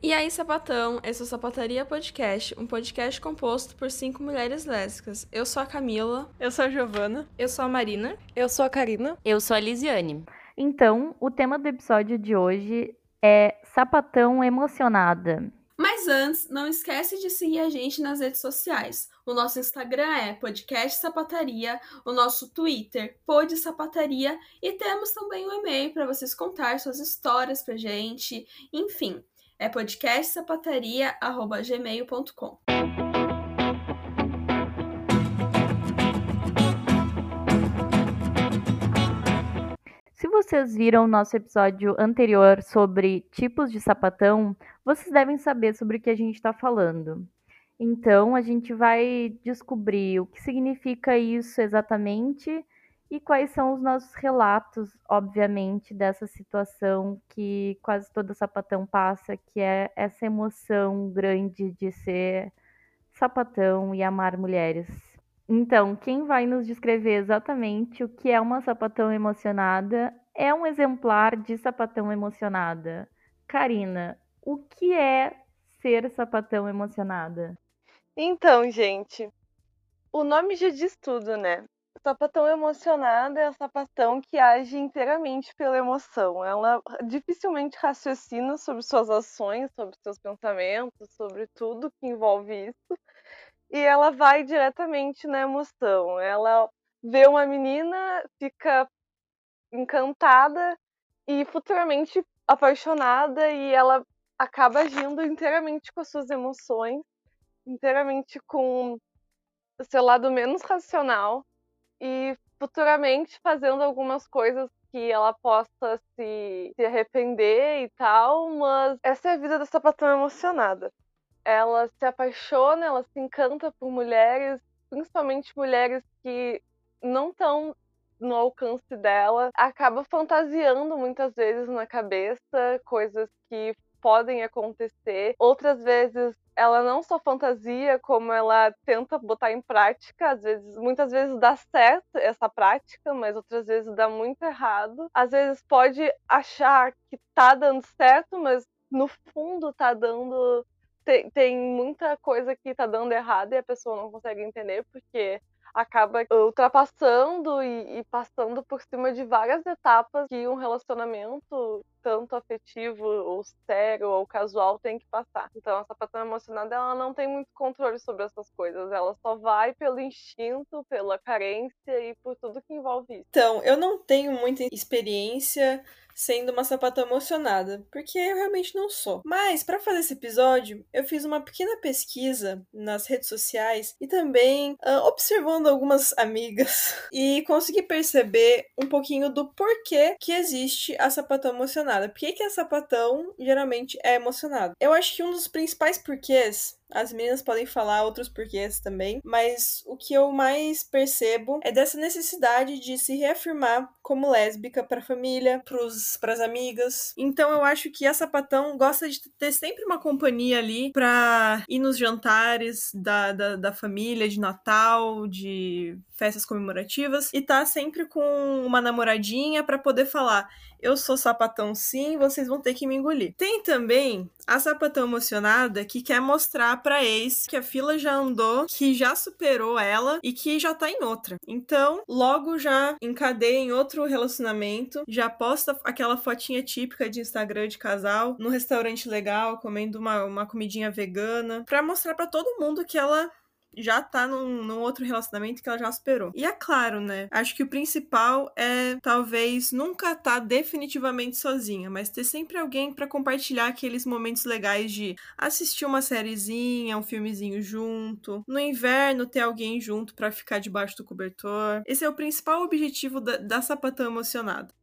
E aí, sapatão, esse é o Sapataria Podcast, um podcast composto por cinco mulheres lésbicas. Eu sou a Camila. Eu sou a Giovana. Eu sou a Marina. Eu sou a Karina. Eu sou a Lisiane. Então, o tema do episódio de hoje é sapatão emocionada. Mas antes, não esquece de seguir a gente nas redes sociais. O nosso Instagram é Podcast Sapataria, o nosso Twitter, Pod Sapataria, e temos também um e-mail para vocês contar suas histórias pra gente. Enfim, é podcastsapataria.gmail.com. Se vocês viram o nosso episódio anterior sobre tipos de sapatão, vocês devem saber sobre o que a gente está falando. Então, a gente vai descobrir o que significa isso exatamente e quais são os nossos relatos, obviamente, dessa situação que quase toda sapatão passa, que é essa emoção grande de ser sapatão e amar mulheres. Então, quem vai nos descrever exatamente o que é uma sapatão emocionada é um exemplar de sapatão emocionada. Karina, o que é ser sapatão emocionada? Então, gente, o nome já diz tudo, né? Sapatão emocionada é a sapatão que age inteiramente pela emoção. Ela dificilmente raciocina sobre suas ações, sobre seus pensamentos, sobre tudo que envolve isso. E ela vai diretamente na emoção. Ela vê uma menina, fica encantada e futuramente apaixonada e ela acaba agindo inteiramente com as suas emoções, inteiramente com o seu lado menos racional e futuramente fazendo algumas coisas que ela possa se, se arrepender e tal, mas essa é a vida da sapatão emocionada. Ela se apaixona, ela se encanta por mulheres, principalmente mulheres que não estão no alcance dela, acaba fantasiando muitas vezes na cabeça coisas que podem acontecer. Outras vezes ela não só fantasia, como ela tenta botar em prática. Às vezes, muitas vezes dá certo essa prática, mas outras vezes dá muito errado. Às vezes pode achar que tá dando certo, mas no fundo tá dando tem, tem muita coisa que tá dando errado e a pessoa não consegue entender porque acaba ultrapassando e, e, passando por cima de várias etapas que um relacionamento, tanto afetivo ou sério ou casual, tem que passar. Então, a sapatão emocionada, ela não tem muito controle sobre essas coisas. Ela só vai pelo instinto, pela carência e por tudo que envolve isso. Então, eu não tenho muita experiência sendo uma sapatão emocionada, porque eu realmente não sou. Mas para fazer esse episódio, eu fiz uma pequena pesquisa nas redes sociais e também uh, observando algumas amigas e consegui perceber um pouquinho do porquê que existe a sapatão emocionada. Por que, que a sapatão geralmente é emocionada? Eu acho que um dos principais porquês as meninas podem falar outros porquês também, mas o que eu mais percebo é dessa necessidade de se reafirmar como lésbica para a família, para as amigas. Então eu acho que a sapatão gosta de ter sempre uma companhia ali para ir nos jantares da, da, da família, de Natal, de festas comemorativas e tá sempre com uma namoradinha para poder falar: eu sou sapatão sim, vocês vão ter que me engolir. Tem também a sapatão emocionada que quer mostrar pra ex que a fila já andou, que já superou ela e que já tá em outra. Então, logo já encadeia em outro relacionamento, já posta aquela fotinha típica de Instagram de casal, no restaurante legal, comendo uma, uma comidinha vegana, pra mostrar para todo mundo que ela já tá num, num, outro relacionamento que ela já superou. E é claro, né? Acho que o principal é talvez nunca tá definitivamente sozinha, mas ter sempre alguém para compartilhar aqueles momentos legais de assistir uma sériezinha, um filmezinho junto. No inverno, ter alguém junto para ficar debaixo do cobertor. Esse é o principal objetivo da, da sapatão emocionada.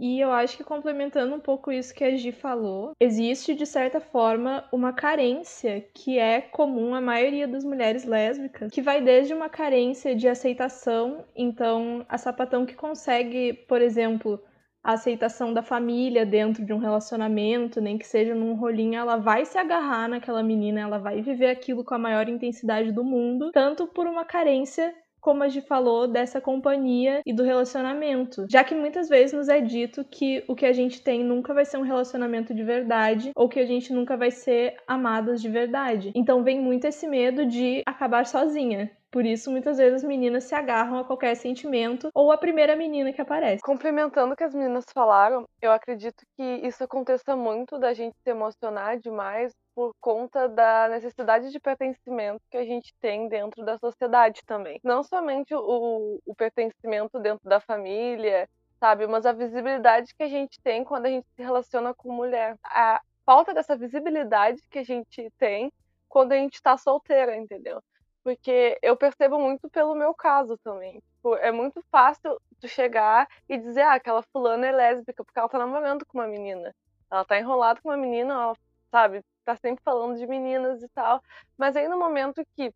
E eu acho que complementando um pouco isso que a Gi falou, existe de certa forma uma carência que é comum à maioria das mulheres lésbicas, que vai desde uma carência de aceitação, então a sapatão que consegue, por exemplo, a aceitação da família dentro de um relacionamento, nem que seja num rolinho, ela vai se agarrar naquela menina, ela vai viver aquilo com a maior intensidade do mundo, tanto por uma carência como a gente falou, dessa companhia e do relacionamento. Já que muitas vezes nos é dito que o que a gente tem nunca vai ser um relacionamento de verdade ou que a gente nunca vai ser amadas de verdade. Então vem muito esse medo de acabar sozinha. Por isso, muitas vezes as meninas se agarram a qualquer sentimento ou a primeira menina que aparece. Complementando o que as meninas falaram, eu acredito que isso aconteça muito da gente se emocionar demais por conta da necessidade de pertencimento que a gente tem dentro da sociedade também. Não somente o, o pertencimento dentro da família, sabe, mas a visibilidade que a gente tem quando a gente se relaciona com mulher. A falta dessa visibilidade que a gente tem quando a gente está solteira, entendeu? Porque eu percebo muito pelo meu caso também. Tipo, é muito fácil tu chegar e dizer, ah, aquela fulana é lésbica, porque ela tá namorando com uma menina. Ela tá enrolada com uma menina, ela, sabe, tá sempre falando de meninas e tal. Mas aí no momento que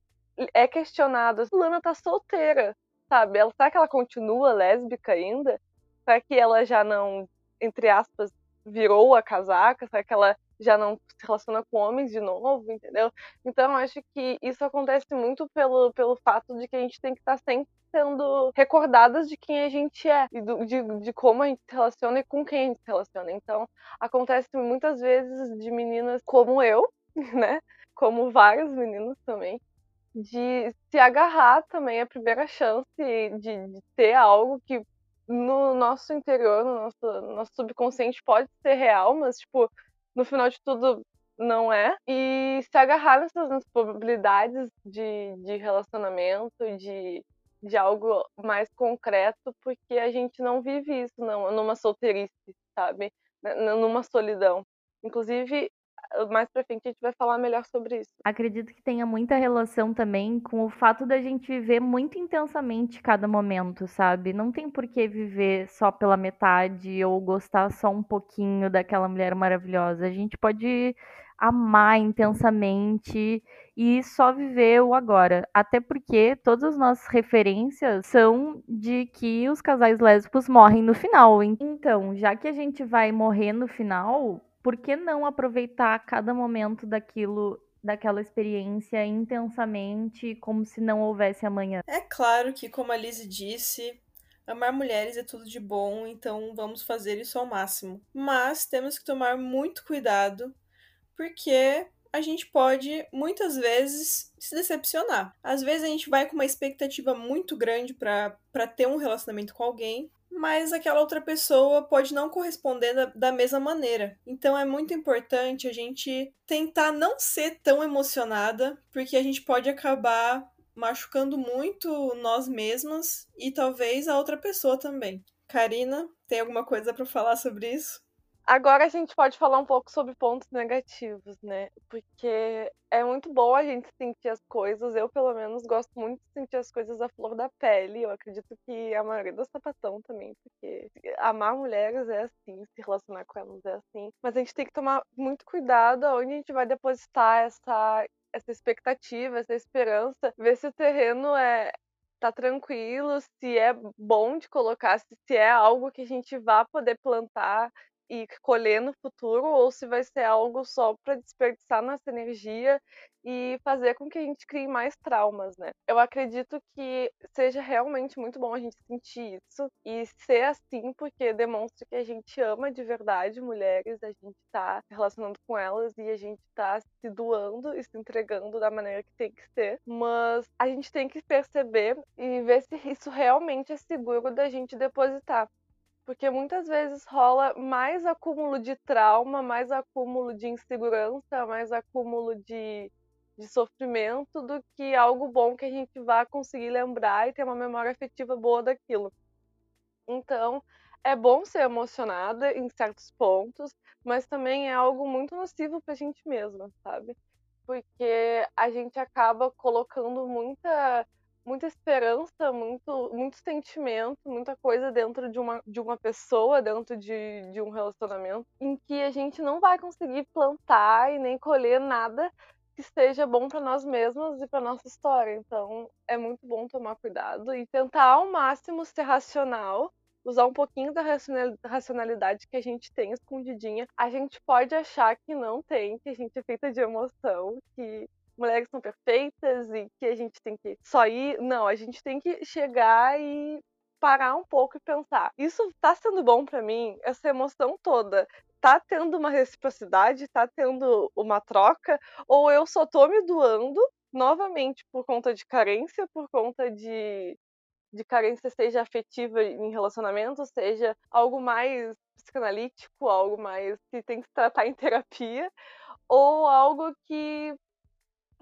é questionado, a fulana tá solteira, sabe? Ela, será que ela continua lésbica ainda? Será que ela já não, entre aspas, virou a casaca? Será que ela já não se relaciona com homens de novo, entendeu? Então, acho que isso acontece muito pelo, pelo fato de que a gente tem que estar sempre sendo recordadas de quem a gente é e do, de, de como a gente se relaciona e com quem a gente se relaciona. Então, acontece muitas vezes de meninas como eu, né? Como vários meninos também, de se agarrar também à primeira chance de, de ter algo que no nosso interior, no nosso, no nosso subconsciente pode ser real, mas, tipo, no final de tudo não é. E se agarrar nessas probabilidades de, de relacionamento, de, de algo mais concreto, porque a gente não vive isso não, numa solteirice, sabe? Numa solidão. Inclusive, mais pra frente a gente vai falar melhor sobre isso. Acredito que tenha muita relação também com o fato da gente viver muito intensamente cada momento, sabe? Não tem por que viver só pela metade ou gostar só um pouquinho daquela mulher maravilhosa. A gente pode amar intensamente e só viver o agora. Até porque todas as nossas referências são de que os casais lésbicos morrem no final. Então, já que a gente vai morrer no final, por que não aproveitar cada momento daquilo, daquela experiência intensamente, como se não houvesse amanhã? É claro que, como a Lizzie disse, amar mulheres é tudo de bom, então vamos fazer isso ao máximo. Mas temos que tomar muito cuidado, porque a gente pode muitas vezes se decepcionar. Às vezes a gente vai com uma expectativa muito grande para ter um relacionamento com alguém mas aquela outra pessoa pode não corresponder da, da, mesma maneira. Então é muito importante a gente tentar não ser tão emocionada, porque a gente pode acabar machucando muito nós mesmas e talvez a outra pessoa também. Karina, tem alguma coisa para falar sobre isso? Agora a gente pode falar um pouco sobre pontos negativos, né? Porque é muito bom a gente sentir as coisas. Eu, pelo menos, gosto muito de sentir as coisas à flor da pele. Eu acredito que a maioria do sapatão também, porque amar mulheres é assim, se relacionar com elas é assim. Mas a gente tem que tomar muito cuidado onde a gente vai depositar essa, essa expectativa, essa esperança, ver se o terreno é, tá tranquilo, se é bom de colocar, se, é algo que a gente vá poder plantar e colher no futuro ou se vai ser algo só para desperdiçar nossa energia e fazer com que a gente crie mais traumas, né? Eu acredito que seja realmente muito bom a gente sentir isso e ser assim porque demonstra que a gente ama de verdade mulheres, a gente tá se relacionando com elas e a gente tá se doando e se entregando da maneira que tem que ser, mas a gente tem que perceber e ver se isso realmente é seguro da gente depositar porque muitas vezes rola mais acúmulo de trauma, mais acúmulo de insegurança, mais acúmulo de, de sofrimento do que algo bom que a gente vá conseguir lembrar e ter uma memória afetiva boa daquilo. Então, é bom ser emocionada em certos pontos, mas também é algo muito nocivo para a gente mesma, sabe? Porque a gente acaba colocando muita muita esperança, muito, muito sentimento, muita coisa dentro de uma, de uma pessoa, dentro de, de um relacionamento, em que a gente não vai conseguir plantar e nem colher nada que seja bom para nós mesmos e para nossa história. Então, é muito bom tomar cuidado e tentar ao máximo ser racional, usar um pouquinho da racionalidade que a gente tem escondidinha. A gente pode achar que não tem, que a gente é feita de emoção, que mulheres são perfeitas e que a gente tem que só ir. Não, a gente tem que chegar e parar um pouco e pensar: isso tá sendo bom para mim? Essa emoção toda tá tendo uma reciprocidade, tá tendo uma troca, ou eu só tô me doando novamente por conta de carência, por conta de, de carência, seja afetiva em relacionamento, seja algo mais psicanalítico, algo mais que tem que tratar em terapia, ou algo que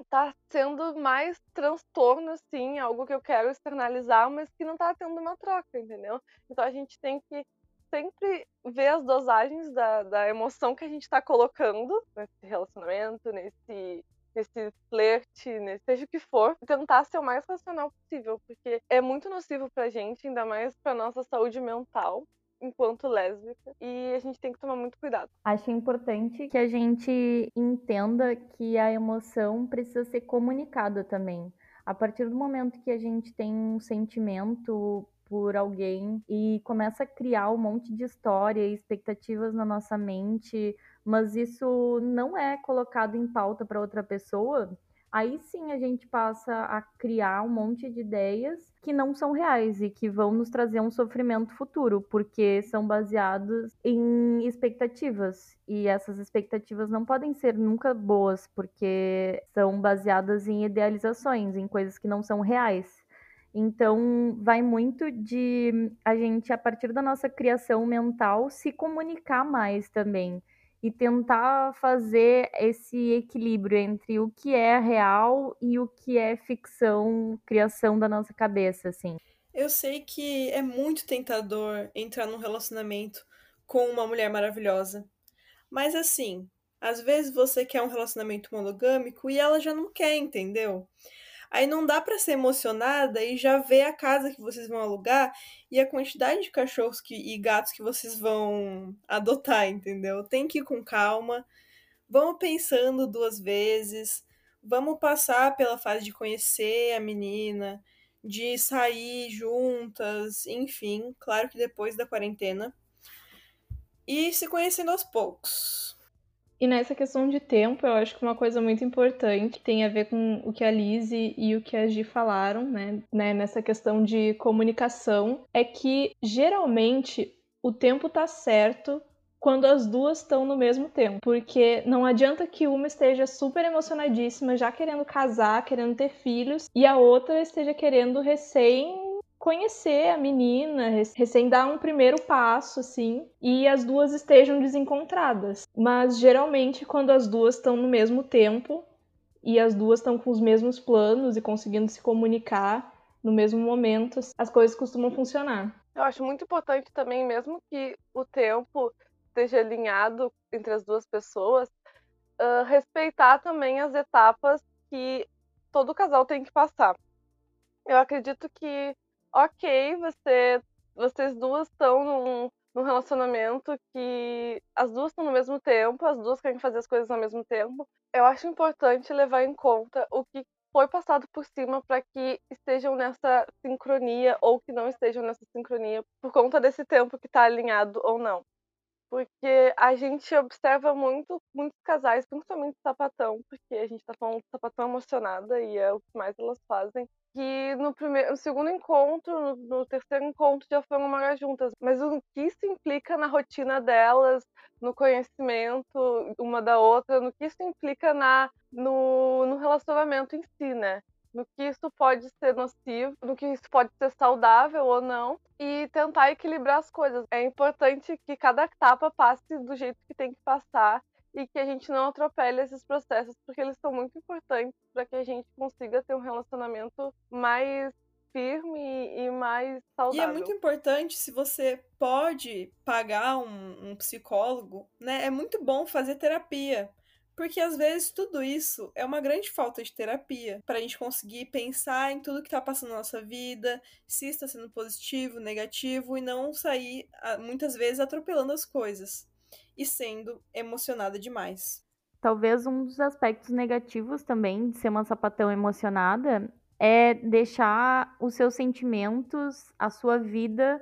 tá sendo mais transtorno, assim, algo que eu quero externalizar, mas que não tá tendo uma troca, entendeu? Então a gente tem que sempre ver as dosagens da, da emoção que a gente tá colocando nesse relacionamento, nesse, nesse flerte, nesse, seja o que for, tentar ser o mais racional possível, porque é muito nocivo pra gente, ainda mais pra nossa saúde mental enquanto lésbica e a gente tem que tomar muito cuidado. Acho importante que a gente entenda que a emoção precisa ser comunicada também. A partir do momento que a gente tem um sentimento por alguém e começa a criar um monte de história e expectativas na nossa mente, mas isso não é colocado em pauta para outra pessoa, aí sim a gente passa a criar um monte de ideias que não são reais e que vão nos trazer um sofrimento futuro, porque são baseados em expectativas. E essas expectativas não podem ser nunca boas, porque são baseadas em idealizações, em coisas que não são reais. Então, vai muito de a gente, a partir da nossa criação mental, se comunicar mais também e tentar fazer esse equilíbrio entre o que é real e o que é ficção, criação da nossa cabeça, assim. Eu sei que é muito tentador entrar num relacionamento com uma mulher maravilhosa. Mas assim, às vezes você quer um relacionamento monogâmico e ela já não quer, entendeu? Aí não dá para ser emocionada e já ver a casa que vocês vão alugar e a quantidade de cachorros que, e gatos que vocês vão adotar, entendeu? Tem que ir com calma. Vamos pensando duas vezes. Vamos passar pela fase de conhecer a menina, de sair juntas, enfim, claro que depois da quarentena. E se conhecendo aos poucos. E nessa questão de tempo, eu acho que uma coisa muito importante tem a ver com o que a Lizzie e o que a Gi falaram, né? né? Nessa questão de comunicação, é que geralmente o tempo tá certo quando as duas estão no mesmo tempo. Porque não adianta que uma esteja super emocionadíssima, já querendo casar, querendo ter filhos, e a outra esteja querendo recém conhecer a menina, recém dar um primeiro passo, assim, e as duas estejam desencontradas. Mas geralmente, quando as duas estão no mesmo tempo e as duas estão com os mesmos planos e conseguindo se comunicar no mesmo momento, as coisas costumam funcionar. Eu acho muito importante também, mesmo que o tempo esteja alinhado entre as duas pessoas, uh, respeitar também as etapas que todo casal tem que passar. Eu acredito que ok, você, vocês duas estão num, num relacionamento que as duas estão no mesmo tempo, as duas querem fazer as coisas ao mesmo tempo. Eu acho importante levar em conta o que foi passado por cima para que estejam nessa sincronia ou que não estejam nessa sincronia por conta desse tempo que está alinhado ou não. Porque a gente observa muito, muitos casais, principalmente sapatão, porque a gente está falando de sapatão emocionada e é o que mais elas fazem, que no primeiro, no segundo encontro, no, no, terceiro encontro já foram morar juntas. Mas o que isso implica na rotina delas, no conhecimento uma da outra, no que isso implica na, no, no relacionamento em si, né? No que isso pode ser nocivo, no que isso pode ser saudável ou não, e tentar equilibrar as coisas. É importante que cada etapa passe do jeito que tem que passar e que a gente não atropele esses processos, porque eles são muito importantes para que a gente consiga ter um relacionamento mais firme e mais saudável. E é muito importante se você pode pagar um, um psicólogo, né? É muito bom fazer terapia. Porque às vezes tudo isso é uma grande falta de terapia para a gente conseguir pensar em tudo que está passando na nossa vida, se está sendo positivo, negativo e não sair muitas vezes atropelando as coisas e sendo emocionada demais. Talvez um dos aspectos negativos também de ser uma sapatão emocionada é deixar os seus sentimentos, a sua vida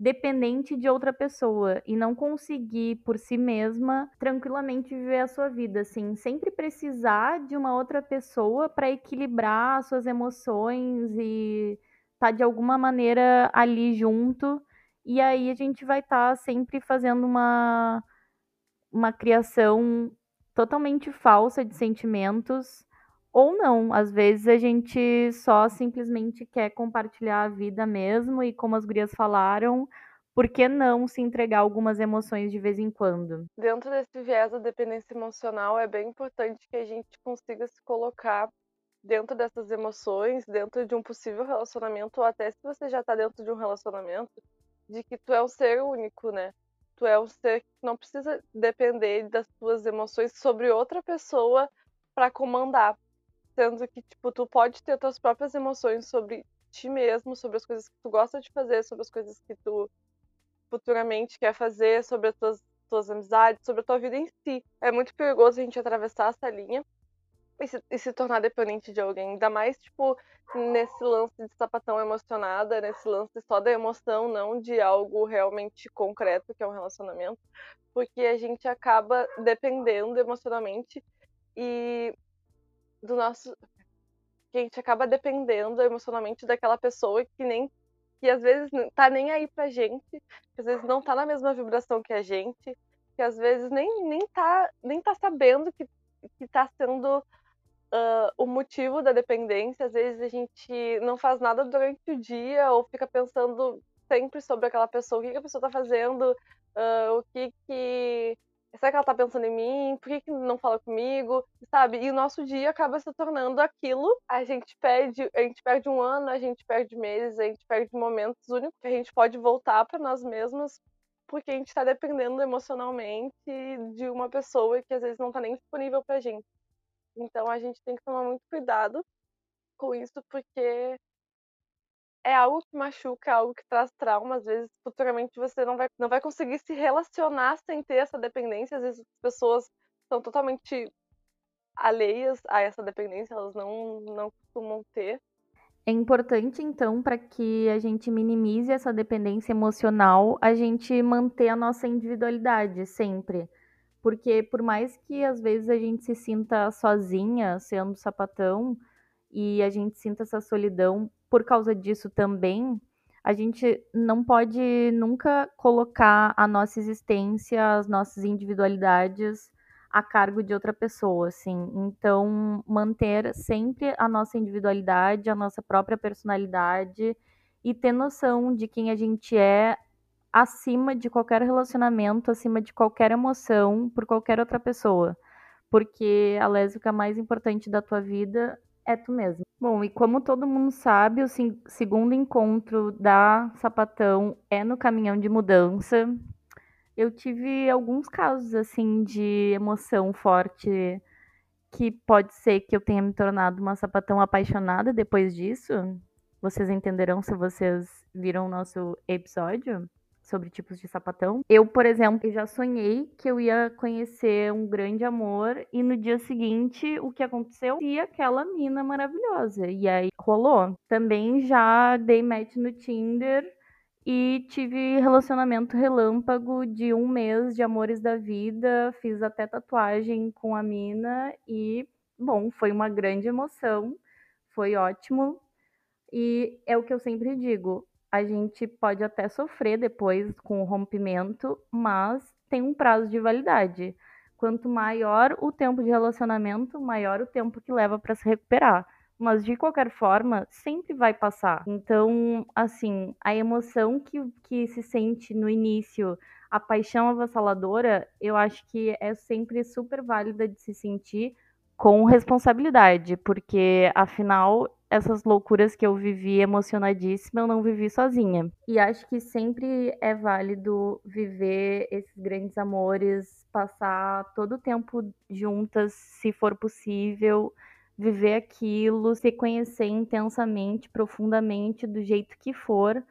dependente de outra pessoa e não conseguir por si mesma tranquilamente viver a sua vida, assim, sempre precisar de uma outra pessoa para equilibrar suas emoções e tá de alguma maneira ali junto. E aí a gente vai estar tá sempre fazendo uma uma criação totalmente falsa de sentimentos ou não. Às vezes a gente só simplesmente quer compartilhar a vida mesmo e como as gurias falaram, por que não se entregar algumas emoções de vez em quando? Dentro desse viés da dependência emocional, é bem importante que a gente consiga se colocar dentro dessas emoções, dentro de um possível relacionamento, ou até se você já está dentro de um relacionamento, de que tu é um ser único, né? Tu é um ser que não precisa depender das tuas emoções sobre outra pessoa para comandar sendo que, tipo, tu pode ter tuas próprias emoções sobre ti mesmo, sobre as coisas que tu gosta de fazer, sobre as coisas que tu futuramente quer fazer, sobre as tuas, tuas amizades, sobre a tua vida em si. É muito perigoso a gente atravessar essa linha e se, e se tornar dependente de alguém. Ainda mais, tipo, nesse lance de sapatão emocionada, nesse lance só da emoção, não de algo realmente concreto, que é um relacionamento, porque a gente acaba dependendo emocionalmente e do nosso. que a gente acaba dependendo emocionalmente daquela pessoa que nem. que às vezes tá nem aí pra gente, que às vezes não tá na mesma vibração que a gente, que às vezes nem, nem, tá, nem tá sabendo que, que tá sendo uh, o motivo da dependência. Às vezes a gente não faz nada durante o dia ou fica pensando sempre sobre aquela pessoa, o que, que a pessoa tá fazendo, uh, o que que será que ela tá pensando em mim? Por que, que não fala comigo? Sabe? E o nosso dia acaba se tornando aquilo. A gente perde, a gente perde um ano, a gente perde meses, a gente perde momentos únicos que a gente pode voltar para nós mesmos porque a gente está dependendo emocionalmente de uma pessoa que às vezes não está nem disponível pra gente. Então a gente tem que tomar muito cuidado com isso, porque é algo que machuca, é algo que traz trauma, às vezes futuramente você não vai, não vai conseguir se relacionar sem ter essa dependência, às vezes as pessoas são totalmente alheias a essa dependência, elas não, não costumam ter. É importante, então, para que a gente minimize essa dependência emocional, a gente manter a nossa individualidade sempre. Porque por mais que às vezes a gente se sinta sozinha sendo sapatão e a gente sinta essa solidão por causa disso também, a gente não pode nunca colocar a nossa existência, as nossas individualidades a cargo de outra pessoa, assim. Então, manter sempre a nossa individualidade, a nossa própria personalidade e ter noção de quem a gente é acima de qualquer relacionamento, acima de qualquer emoção por qualquer outra pessoa. Porque a lésbica mais importante da tua vida é tu mesmo. Bom, e como todo mundo sabe, o segundo encontro da Sapatão é no caminhão de mudança. Eu tive alguns casos assim de emoção forte que pode ser que eu tenha me tornado uma sapatão apaixonada depois disso. Vocês entenderão se vocês viram o nosso episódio sobre tipos de sapatão. Eu, por exemplo, já sonhei que eu ia conhecer um grande amor e no dia seguinte o que aconteceu? E aquela mina maravilhosa. E aí rolou. Também já dei match no Tinder e tive relacionamento relâmpago de um mês de amores da vida. Fiz até tatuagem com a mina e, bom, foi uma grande emoção. Foi ótimo. E é o que eu sempre digo: a gente pode até sofrer depois com o rompimento, mas tem um prazo de validade. Quanto maior o tempo de relacionamento, maior o tempo que leva para se recuperar. Mas de qualquer forma, sempre vai passar. Então, assim, a emoção que, que se sente no início, a paixão avassaladora, eu acho que é sempre super válida de se sentir com responsabilidade, porque afinal essas loucuras que eu vivi emocionadíssima, eu não vivi sozinha. E acho que sempre é válido viver esses grandes amores, passar todo o tempo juntas, se for possível, viver aquilo, se conhecer intensamente, profundamente, do jeito que for,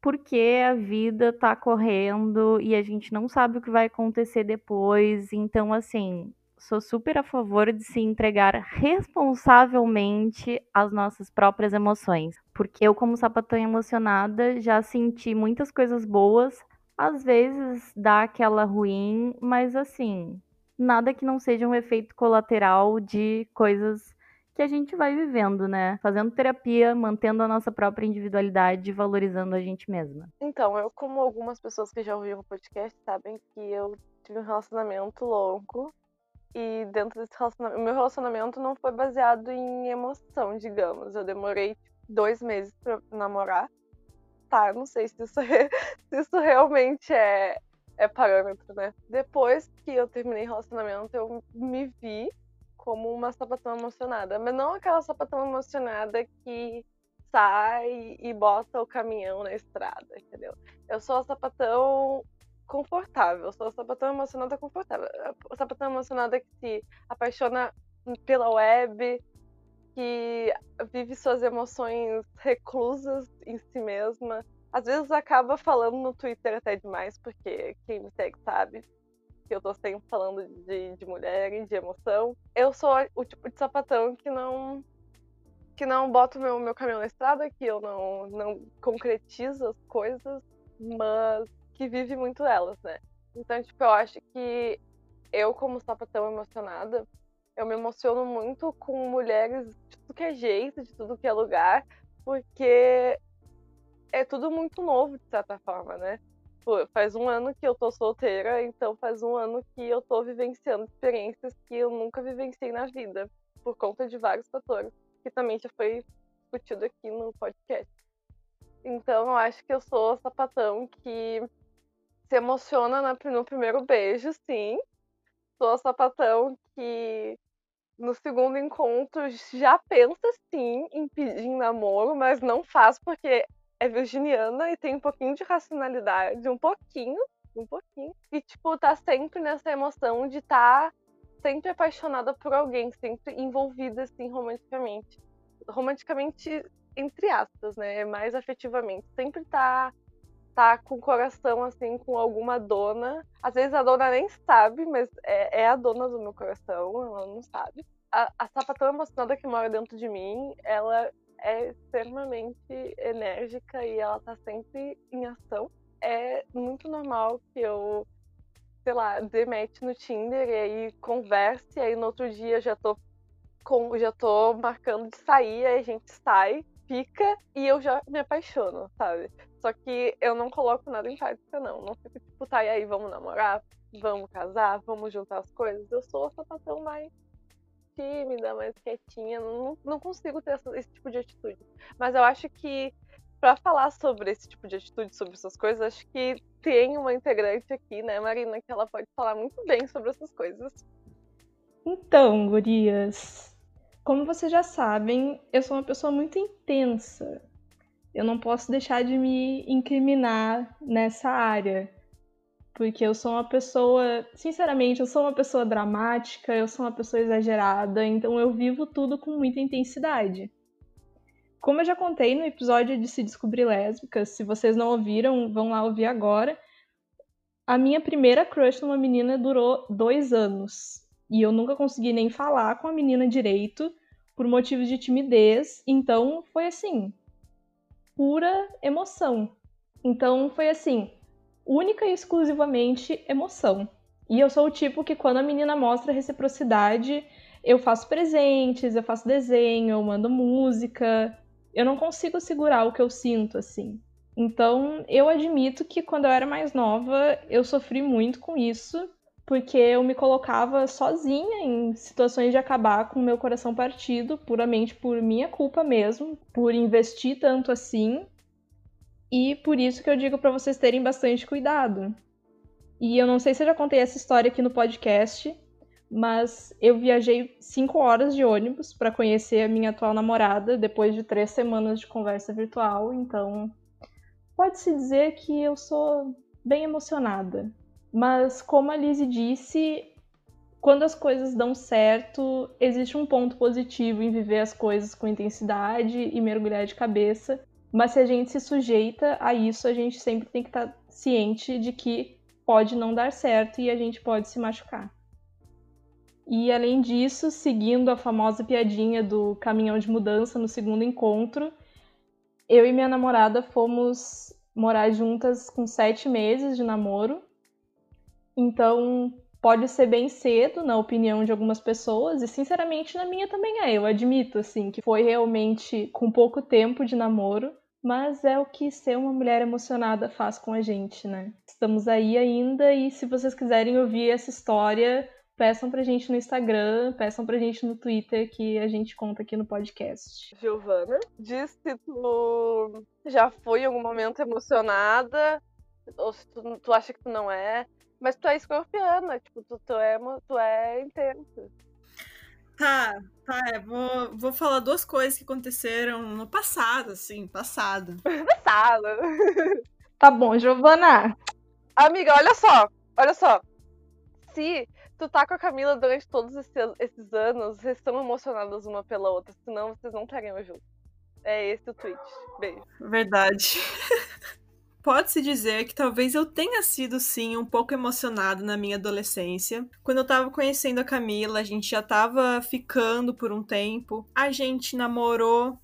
porque a vida tá correndo e a gente não sabe o que vai acontecer depois. Então, assim, sou super a favor de se entregar responsavelmente às nossas próprias emoções. Porque eu, como sapatão emocionada, já senti muitas coisas boas, às vezes dá aquela ruim, mas assim, nada que não seja um efeito colateral de coisas que a gente vai vivendo, né? Fazendo terapia, mantendo a nossa própria individualidade valorizando a gente mesma. Então, eu, como algumas pessoas que já ouviram o podcast, sabem que eu tive um relacionamento longo. E dentro desse relacionamento, meu relacionamento não foi baseado em emoção, digamos. Eu demorei dois meses pra namorar. Tá, não sei se isso, se isso realmente é, é parâmetro, né? Depois que eu terminei o relacionamento, eu me vi como uma sapatão emocionada, mas não aquela sapatão emocionada que sai e bota o caminhão na estrada, entendeu? Eu sou a sapatão confortável, sou sapatão emocionada confortável, a sapatão emocionada que se apaixona pela web, que vive suas emoções reclusas em si mesma. Às vezes acaba falando no Twitter até demais, porque quem me segue sabe que eu tô sempre falando de, de mulher e de emoção. Eu sou o tipo de sapatão que não que não bota o meu, meu caminhão na estrada, que eu não, não concretizo as coisas, mas que vive muito elas, né? Então, tipo, eu acho que eu, como sapatão emocionada, eu me emociono muito com mulheres de tudo que é jeito, de tudo que é lugar, porque é tudo muito novo, de certa forma, né? Faz um ano que eu tô solteira, então faz um ano que eu tô vivenciando experiências que eu nunca vivenciei na vida, por conta de vários fatores, que também já foi discutido aqui no podcast. Então eu acho que eu sou sapatão que se emociona no primeiro beijo, sim. Sou a sapatão que no segundo encontro já pensa sim em pedir namoro, mas não faz porque é virginiana e tem um pouquinho de racionalidade, um pouquinho, um pouquinho. E, tipo, tá sempre nessa emoção de estar tá sempre apaixonada por alguém, sempre envolvida, assim, romanticamente. Romanticamente, entre aspas, né? Mais afetivamente. Sempre tá, tá com o coração, assim, com alguma dona. Às vezes a dona nem sabe, mas é, é a dona do meu coração, ela não sabe. A, a emocionada que mora dentro de mim, ela é extremamente enérgica e ela tá sempre em ação. É muito normal que eu, sei lá, demete no Tinder e aí converse, e aí no outro dia já tô com, já tô marcando de sair, aí a gente sai, fica e eu já me apaixono, sabe? Só que eu não coloco nada em prática, não. Não fico tipo, tá, e aí, vamos namorar? Vamos casar? Vamos juntar as coisas? Eu sou a sapatão mais tímida, mais quietinha. Não, não consigo ter essa, esse tipo de atitude. Mas eu acho que para falar sobre esse tipo de atitude, sobre essas coisas, acho que tem uma integrante aqui, né, Marina, que ela pode falar muito bem sobre essas coisas. Então, gurias, como vocês já sabem, eu sou uma pessoa muito intensa. Eu não posso deixar de me incriminar nessa área. Porque eu sou uma pessoa, sinceramente, eu sou uma pessoa dramática, eu sou uma pessoa exagerada, então eu vivo tudo com muita intensidade. Como eu já contei no episódio de Se Descobrir Lésbica, se vocês não ouviram, vão lá ouvir agora. A minha primeira crush numa menina durou dois anos. E eu nunca consegui nem falar com a menina direito, por motivos de timidez. Então foi assim, pura emoção. Então foi assim, única e exclusivamente emoção. E eu sou o tipo que quando a menina mostra reciprocidade, eu faço presentes, eu faço desenho, eu mando música. Eu não consigo segurar o que eu sinto assim. Então, eu admito que quando eu era mais nova, eu sofri muito com isso, porque eu me colocava sozinha em situações de acabar com o meu coração partido, puramente por minha culpa mesmo, por investir tanto assim e por isso que eu digo para vocês terem bastante cuidado. E eu não sei se eu já contei essa história aqui no podcast, mas eu viajei cinco horas de ônibus para conhecer a minha atual namorada depois de três semanas de conversa virtual, então pode-se dizer que eu sou bem emocionada. Mas como a Lizzie disse, quando as coisas dão certo, existe um ponto positivo em viver as coisas com intensidade e mergulhar de cabeça. Mas se a gente se sujeita a isso, a gente sempre tem que estar tá ciente de que pode não dar certo e a gente pode se machucar. E além disso, seguindo a famosa piadinha do caminhão de mudança no segundo encontro, eu e minha namorada fomos morar juntas com sete meses de namoro. Então, pode ser bem cedo, na opinião de algumas pessoas, e sinceramente na minha também é. Eu admito, assim, que foi realmente com pouco tempo de namoro, mas é o que ser uma mulher emocionada faz com a gente, né? Estamos aí ainda, e se vocês quiserem ouvir essa história, peçam pra gente no Instagram, peçam pra gente no Twitter que a gente conta aqui no podcast. Giovana, diz tu já foi em algum momento emocionada, ou se tu, tu acha que tu não é. Mas tu é escorpiana, tipo, tu, tu, é, tu é intensa. Tá, tá, é, vou, vou falar duas coisas que aconteceram no passado, assim, passado. passado. Tá bom, Giovana. Amiga, olha só, olha só. Se tu tá com a Camila durante todos esses, esses anos, vocês estão emocionadas uma pela outra, senão vocês não estariam juntos. É esse o tweet. Beijo. Verdade. Pode-se dizer que talvez eu tenha sido sim um pouco emocionado na minha adolescência. Quando eu tava conhecendo a Camila, a gente já tava ficando por um tempo. A gente namorou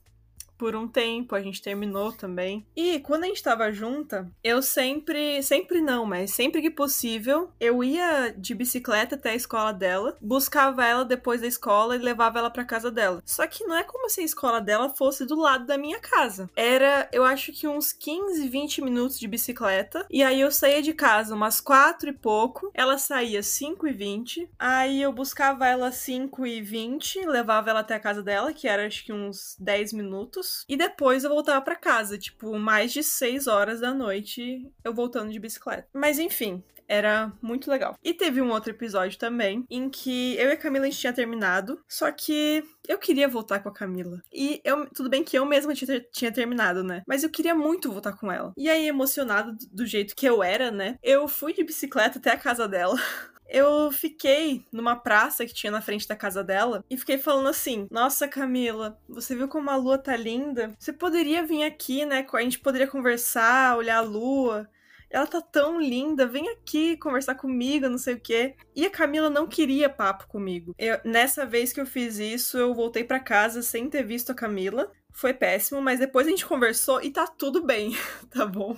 por um tempo, a gente terminou também. E quando a gente tava junta, eu sempre, sempre não, mas sempre que possível, eu ia de bicicleta até a escola dela, buscava ela depois da escola e levava ela para casa dela. Só que não é como se a escola dela fosse do lado da minha casa. Era, eu acho que uns 15, 20 minutos de bicicleta, e aí eu saía de casa umas 4 e pouco, ela saía 5 e 20, aí eu buscava ela 5 e 20, levava ela até a casa dela, que era acho que uns 10 minutos E depois eu voltava para casa, tipo, mais de 6 horas da noite eu voltando de bicicleta. Mas enfim, era muito legal. E teve um outro episódio também em que eu e a Camila a gente tinha terminado, só que eu queria voltar com a Camila. E eu, tudo bem que eu mesma tinha, tinha terminado, né? Mas eu queria muito voltar com ela. E aí, emocionado do jeito que eu era, né? Eu fui de bicicleta até a casa dela. eu fiquei numa praça que tinha na frente da casa dela e fiquei falando assim: Nossa, Camila, você viu como a lua tá linda? Você poderia vir aqui, né? A gente poderia conversar, olhar a lua. Ela tá tão linda, vem aqui conversar comigo, não sei o quê. E a Camila não queria papo comigo. Eu, nessa vez que eu fiz isso, eu voltei para casa sem ter visto a Camila. Foi péssimo, mas depois a gente conversou e tá tudo bem, tá bom?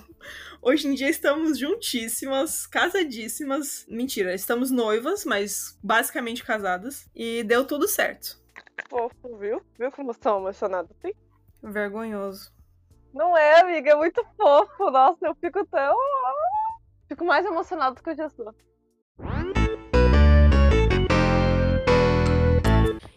Hoje em dia estamos juntíssimas, casadíssimas. Mentira, estamos noivas, mas basicamente casadas. E deu tudo certo. Fofo, viu? Viu como estão emocionados assim? Vergonhoso. Não é, amiga, é muito fofo. Nossa, eu fico tão. Fico mais emocionado do que eu já sou.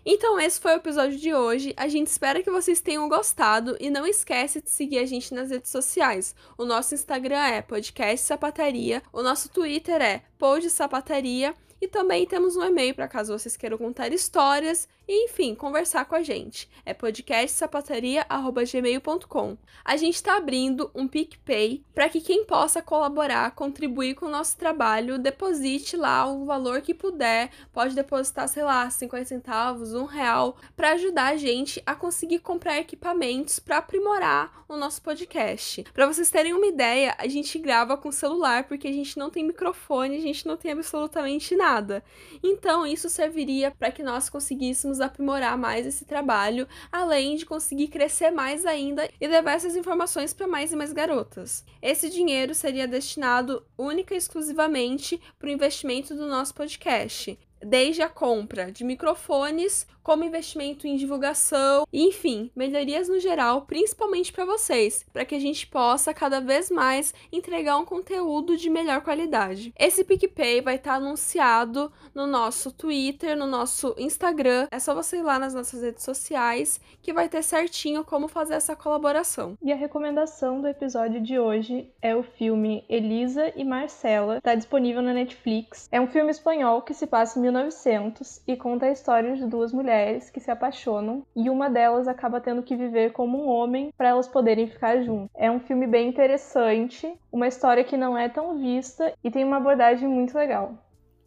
Então esse foi o episódio de hoje. A gente espera que vocês tenham gostado e não esquece de seguir a gente nas redes sociais. O nosso Instagram é podcast sapataria, o nosso Twitter é pod sapataria e também temos um e-mail para caso vocês queiram contar histórias e, enfim, conversar com a gente. É podcastsapataria.gmail.com. A gente está abrindo um PicPay para que quem possa colaborar, contribuir com o nosso trabalho, deposite lá o valor que puder. Pode depositar, sei lá, 50 centavos, um real, para ajudar a gente a conseguir comprar equipamentos para aprimorar o nosso podcast. Para vocês terem uma ideia, a gente grava com celular porque a gente não tem microfone, a gente não tem absolutamente nada. Então, isso serviria para que nós conseguíssemos conseguimos aprimorar mais esse trabalho, além de conseguir crescer mais ainda e levar essas informações para mais e mais garotas. Esse dinheiro seria destinado única e exclusivamente para o investimento do nosso podcast desde a compra de microfones, como investimento em divulgação, enfim, melhorias no geral, principalmente para vocês, para que a gente possa cada vez mais entregar um conteúdo de melhor qualidade. Esse PicPay vai estar tá anunciado no nosso Twitter, no nosso Instagram. É só você ir lá nas nossas redes sociais que vai ter certinho como fazer essa colaboração. E a recomendação do episódio de hoje é o filme Elisa e Marcela, está disponível na Netflix. É um filme espanhol que se passa em 1900 e conta a história de duas mulheres que se apaixonam e uma delas acaba tendo que viver como um homem para elas poderem ficar juntas. É um filme bem interessante, uma história que não é tão vista e tem uma abordagem muito legal.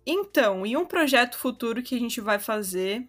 Então, e um projeto futuro que a gente vai fazer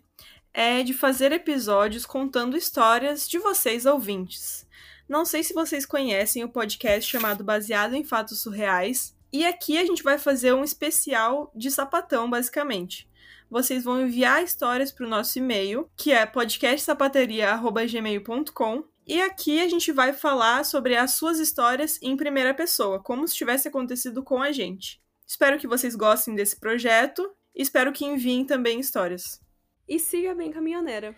é de fazer episódios contando histórias de vocês ouvintes. Não sei se vocês conhecem o podcast chamado Baseado em Fatos Surreais, e aqui a gente vai fazer um especial de sapatão, basicamente. Vocês vão enviar histórias para o nosso e-mail, que é podcastsapateria.gmail.com. E aqui a gente vai falar sobre as suas histórias em primeira pessoa, como se tivesse acontecido com a gente. Espero que vocês gostem desse projeto e espero que enviem também histórias. E siga bem caminhoneira.